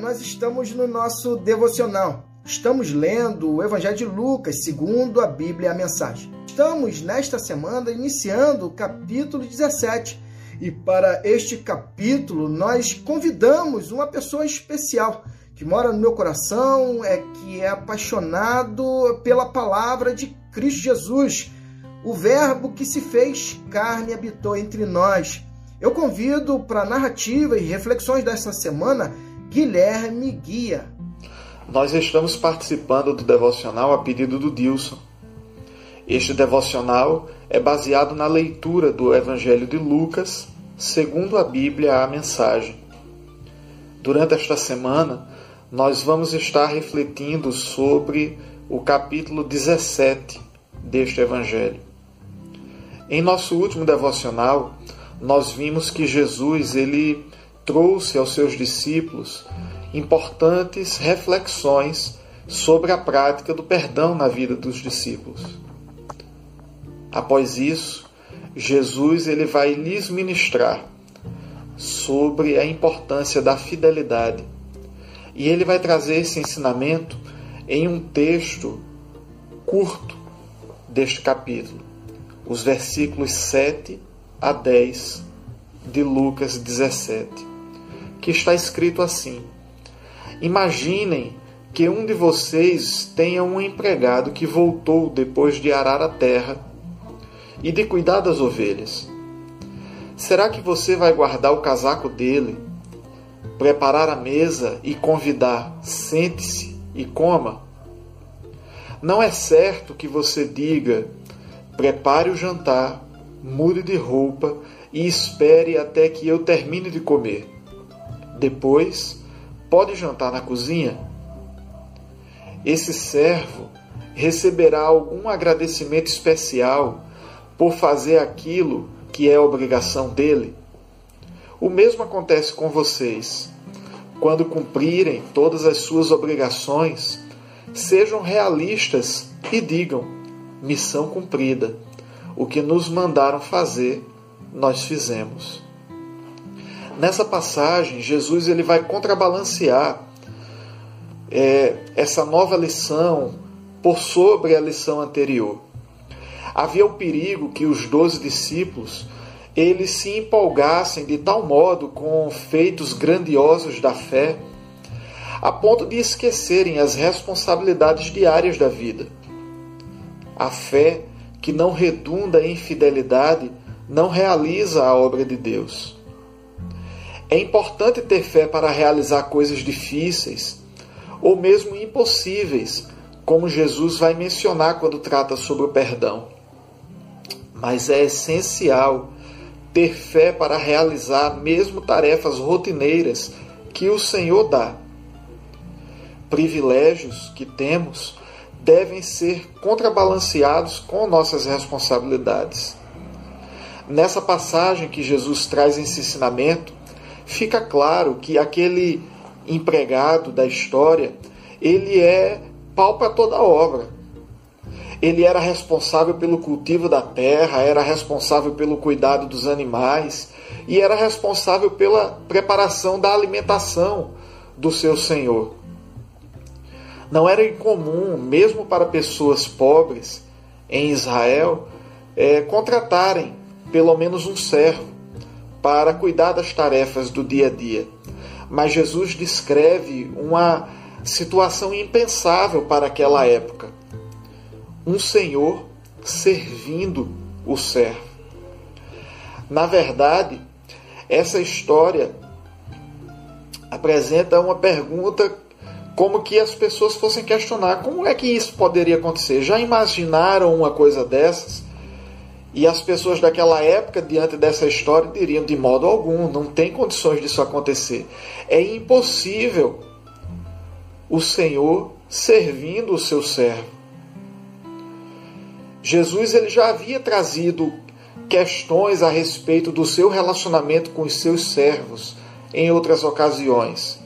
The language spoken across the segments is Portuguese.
nós estamos no nosso devocional. Estamos lendo o Evangelho de Lucas, segundo a Bíblia a Mensagem. Estamos, nesta semana, iniciando o capítulo 17. E para este capítulo, nós convidamos uma pessoa especial que mora no meu coração, é que é apaixonado pela palavra de Cristo Jesus, o Verbo que se fez carne e habitou entre nós. Eu convido para narrativa e reflexões desta semana Guilherme Guia. Nós estamos participando do devocional a pedido do Dilson. Este devocional é baseado na leitura do Evangelho de Lucas, segundo a Bíblia a mensagem. Durante esta semana, nós vamos estar refletindo sobre o capítulo 17 deste Evangelho. Em nosso último devocional, nós vimos que Jesus ele trouxe aos seus discípulos importantes reflexões sobre a prática do perdão na vida dos discípulos. Após isso, Jesus ele vai lhes ministrar sobre a importância da fidelidade. E ele vai trazer esse ensinamento em um texto curto deste capítulo, os versículos 7 a 10 de Lucas 17, que está escrito assim: Imaginem que um de vocês tenha um empregado que voltou depois de arar a terra e de cuidar das ovelhas. Será que você vai guardar o casaco dele, preparar a mesa e convidar, sente-se e coma? Não é certo que você diga, prepare o jantar mude de roupa e espere até que eu termine de comer. Depois, pode jantar na cozinha? Esse servo receberá algum agradecimento especial por fazer aquilo que é obrigação dele? O mesmo acontece com vocês. Quando cumprirem todas as suas obrigações, sejam realistas e digam: missão cumprida o que nos mandaram fazer, nós fizemos. Nessa passagem, Jesus ele vai contrabalancear é, essa nova lição por sobre a lição anterior. Havia o perigo que os doze discípulos eles se empolgassem de tal modo com feitos grandiosos da fé, a ponto de esquecerem as responsabilidades diárias da vida. A fé que não redunda em fidelidade não realiza a obra de Deus. É importante ter fé para realizar coisas difíceis ou mesmo impossíveis, como Jesus vai mencionar quando trata sobre o perdão. Mas é essencial ter fé para realizar mesmo tarefas rotineiras que o Senhor dá. Privilégios que temos devem ser contrabalanceados com nossas responsabilidades. Nessa passagem que Jesus traz esse ensinamento, fica claro que aquele empregado da história, ele é pau para toda a obra. Ele era responsável pelo cultivo da terra, era responsável pelo cuidado dos animais e era responsável pela preparação da alimentação do seu senhor. Não era incomum, mesmo para pessoas pobres em Israel, é, contratarem pelo menos um servo para cuidar das tarefas do dia a dia. Mas Jesus descreve uma situação impensável para aquela época. Um senhor servindo o servo. Na verdade, essa história apresenta uma pergunta como que as pessoas fossem questionar como é que isso poderia acontecer. Já imaginaram uma coisa dessas? E as pessoas daquela época, diante dessa história, diriam de modo algum, não tem condições disso acontecer. É impossível o Senhor servindo o seu servo. Jesus ele já havia trazido questões a respeito do seu relacionamento com os seus servos em outras ocasiões.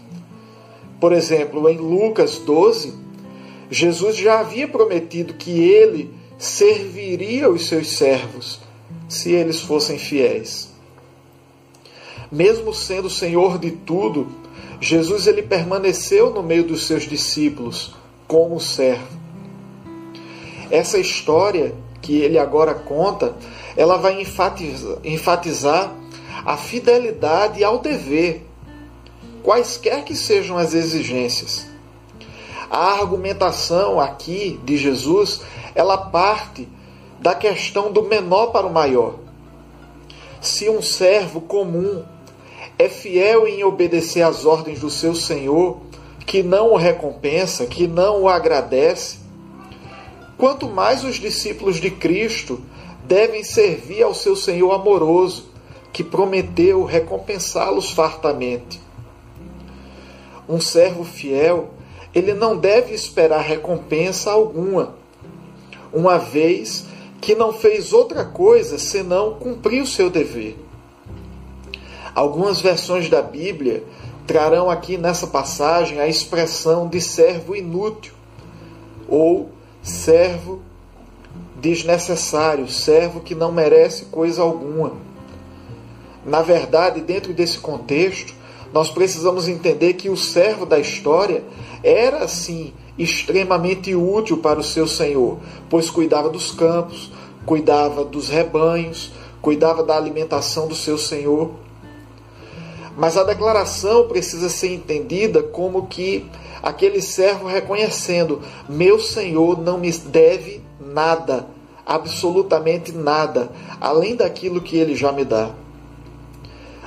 Por exemplo, em Lucas 12, Jesus já havia prometido que ele serviria os seus servos se eles fossem fiéis. mesmo sendo Senhor de tudo, Jesus ele permaneceu no meio dos seus discípulos como servo. Essa história que ele agora conta, ela vai enfatizar, enfatizar a fidelidade ao dever, quaisquer que sejam as exigências. A argumentação aqui de Jesus, ela parte da questão do menor para o maior. Se um servo comum é fiel em obedecer às ordens do seu senhor, que não o recompensa, que não o agradece, quanto mais os discípulos de Cristo devem servir ao seu Senhor amoroso, que prometeu recompensá-los fartamente. Um servo fiel, ele não deve esperar recompensa alguma, uma vez que não fez outra coisa senão cumprir o seu dever. Algumas versões da Bíblia trarão aqui nessa passagem a expressão de servo inútil ou servo desnecessário, servo que não merece coisa alguma. Na verdade, dentro desse contexto, nós precisamos entender que o servo da história era, sim, extremamente útil para o seu senhor, pois cuidava dos campos, cuidava dos rebanhos, cuidava da alimentação do seu senhor. Mas a declaração precisa ser entendida como que aquele servo reconhecendo: meu senhor não me deve nada, absolutamente nada, além daquilo que ele já me dá.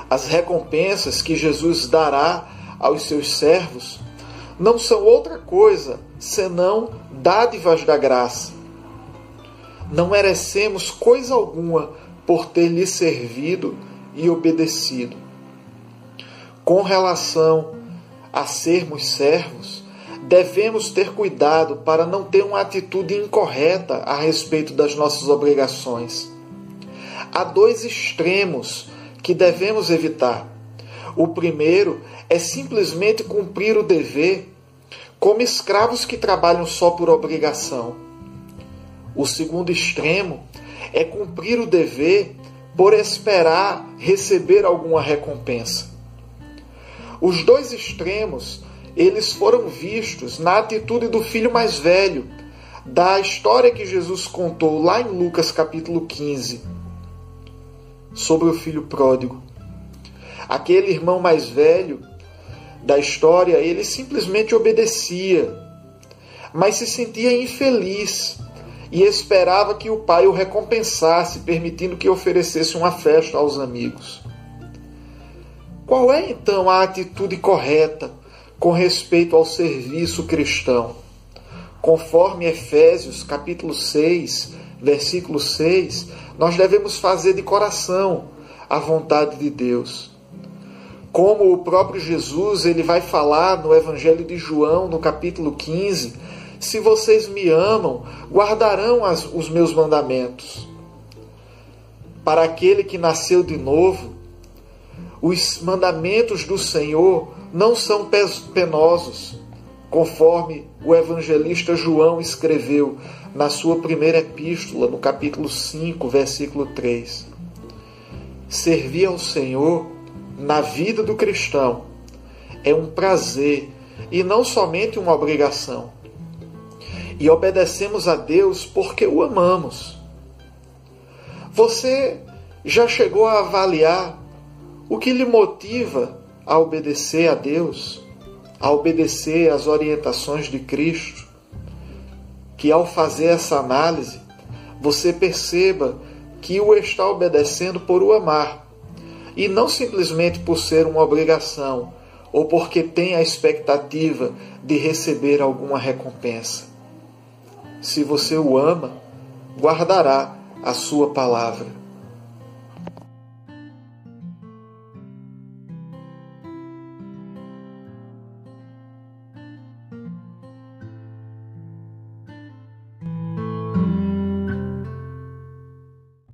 As recompensas que Jesus dará aos seus servos não são outra coisa senão dádivas da graça. Não merecemos coisa alguma por ter lhe servido e obedecido com relação a sermos servos, devemos ter cuidado para não ter uma atitude incorreta a respeito das nossas obrigações. Há dois extremos que devemos evitar. O primeiro é simplesmente cumprir o dever, como escravos que trabalham só por obrigação. O segundo extremo é cumprir o dever por esperar receber alguma recompensa. Os dois extremos, eles foram vistos na atitude do filho mais velho, da história que Jesus contou lá em Lucas capítulo 15, sobre o filho pródigo. Aquele irmão mais velho da história, ele simplesmente obedecia, mas se sentia infeliz e esperava que o pai o recompensasse, permitindo que oferecesse uma festa aos amigos. Qual é então a atitude correta com respeito ao serviço cristão? Conforme Efésios capítulo 6, versículo 6, nós devemos fazer de coração a vontade de Deus. Como o próprio Jesus, ele vai falar no Evangelho de João, no capítulo 15, se vocês me amam, guardarão as, os meus mandamentos. Para aquele que nasceu de novo, os mandamentos do Senhor não são penosos, conforme o evangelista João escreveu na sua primeira epístola, no capítulo 5, versículo 3. Servir ao Senhor na vida do cristão é um prazer e não somente uma obrigação. E obedecemos a Deus porque o amamos. Você já chegou a avaliar o que lhe motiva a obedecer a Deus, a obedecer às orientações de Cristo? Que ao fazer essa análise, você perceba que o está obedecendo por o amar e não simplesmente por ser uma obrigação ou porque tem a expectativa de receber alguma recompensa. Se você o ama, guardará a sua palavra